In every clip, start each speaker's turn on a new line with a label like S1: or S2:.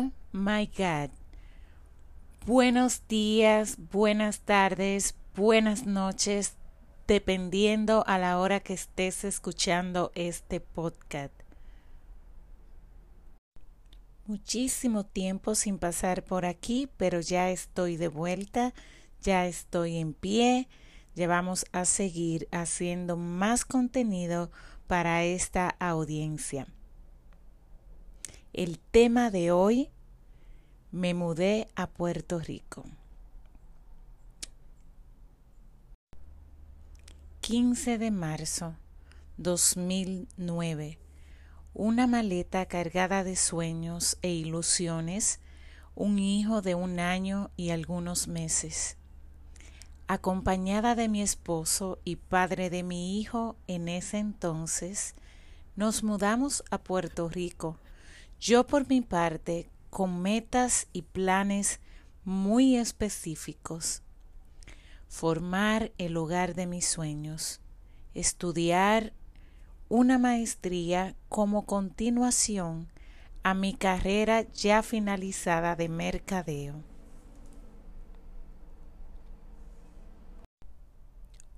S1: Oh my God. Buenos días, buenas tardes, buenas noches, dependiendo a la hora que estés escuchando este podcast. Muchísimo tiempo sin pasar por aquí, pero ya estoy de vuelta, ya estoy en pie, ya vamos a seguir haciendo más contenido para esta audiencia. El tema de hoy, me mudé a Puerto Rico. 15 de marzo 2009. Una maleta cargada de sueños e ilusiones, un hijo de un año y algunos meses. Acompañada de mi esposo y padre de mi hijo en ese entonces, nos mudamos a Puerto Rico yo por mi parte, con metas y planes muy específicos, formar el hogar de mis sueños, estudiar una maestría como continuación a mi carrera ya finalizada de mercadeo.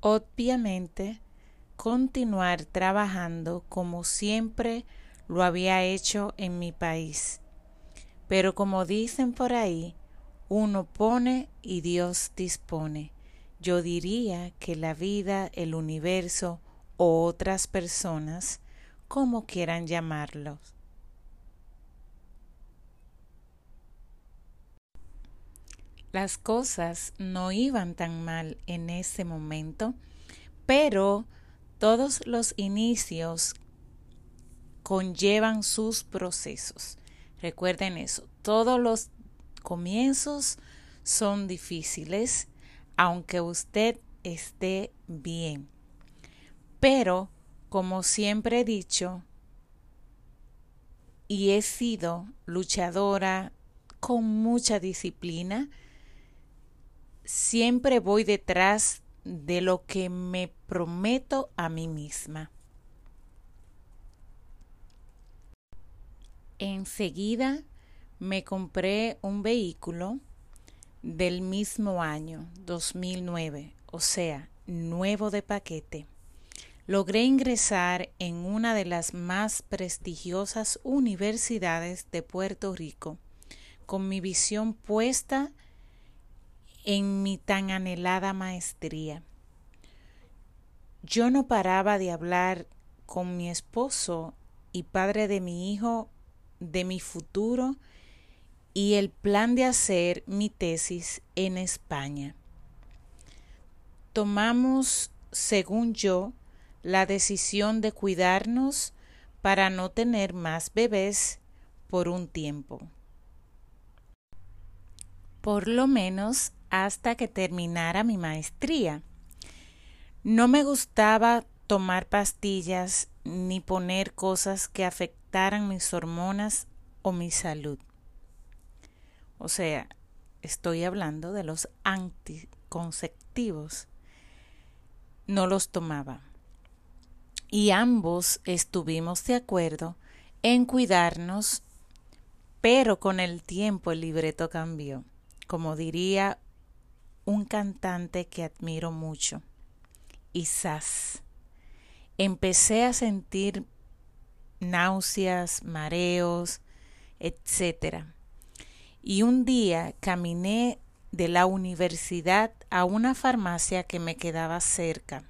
S1: Obviamente, continuar trabajando como siempre lo había hecho en mi país. Pero como dicen por ahí, uno pone y Dios dispone. Yo diría que la vida, el universo o otras personas, como quieran llamarlos. Las cosas no iban tan mal en ese momento, pero todos los inicios conllevan sus procesos. Recuerden eso, todos los comienzos son difíciles, aunque usted esté bien. Pero, como siempre he dicho, y he sido luchadora con mucha disciplina, siempre voy detrás de lo que me prometo a mí misma. Enseguida me compré un vehículo del mismo año, 2009, o sea, nuevo de paquete. Logré ingresar en una de las más prestigiosas universidades de Puerto Rico, con mi visión puesta en mi tan anhelada maestría. Yo no paraba de hablar con mi esposo y padre de mi hijo de mi futuro y el plan de hacer mi tesis en España. Tomamos, según yo, la decisión de cuidarnos para no tener más bebés por un tiempo. Por lo menos hasta que terminara mi maestría. No me gustaba tomar pastillas ni poner cosas que afectaran mis hormonas o mi salud. O sea, estoy hablando de los anticonceptivos. No los tomaba. Y ambos estuvimos de acuerdo en cuidarnos, pero con el tiempo el libreto cambió, como diría un cantante que admiro mucho, Isás empecé a sentir náuseas, mareos, etc. Y un día caminé de la universidad a una farmacia que me quedaba cerca.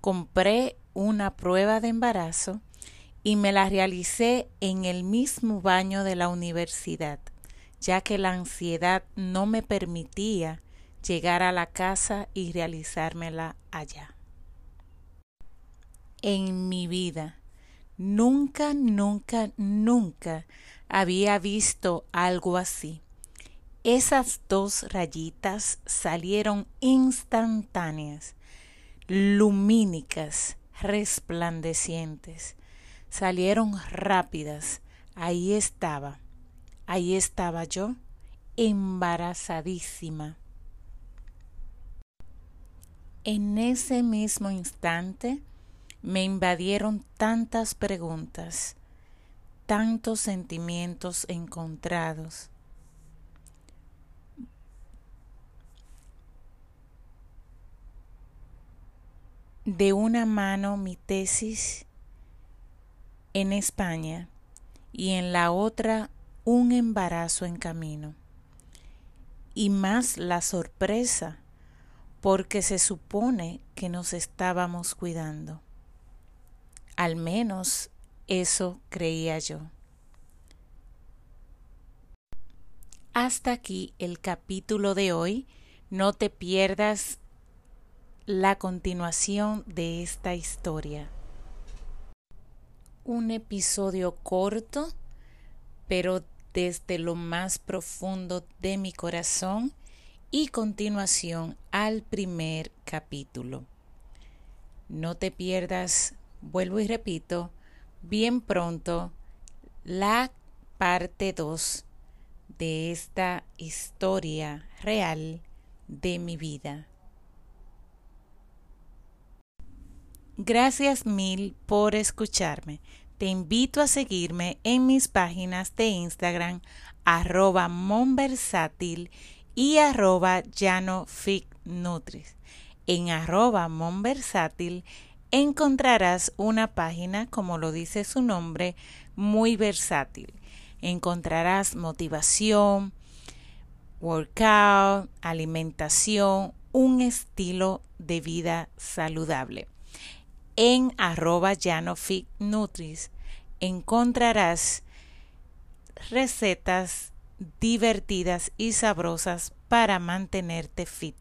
S1: Compré una prueba de embarazo y me la realicé en el mismo baño de la universidad, ya que la ansiedad no me permitía llegar a la casa y realizármela allá en mi vida. Nunca, nunca, nunca había visto algo así. Esas dos rayitas salieron instantáneas, lumínicas, resplandecientes. Salieron rápidas. Ahí estaba. Ahí estaba yo, embarazadísima. En ese mismo instante me invadieron tantas preguntas, tantos sentimientos encontrados. De una mano mi tesis en España y en la otra un embarazo en camino. Y más la sorpresa porque se supone que nos estábamos cuidando. Al menos eso creía yo. Hasta aquí el capítulo de hoy. No te pierdas la continuación de esta historia. Un episodio corto, pero desde lo más profundo de mi corazón y continuación al primer capítulo. No te pierdas, vuelvo y repito, bien pronto la parte 2 de esta historia real de mi vida. Gracias mil por escucharme. Te invito a seguirme en mis páginas de Instagram arroba monversátil y arroba llanofitnutris. En arroba monversátil encontrarás una página, como lo dice su nombre, muy versátil. Encontrarás motivación, workout, alimentación, un estilo de vida saludable. En arroba llanofitnutris encontrarás recetas divertidas y sabrosas para mantenerte fit.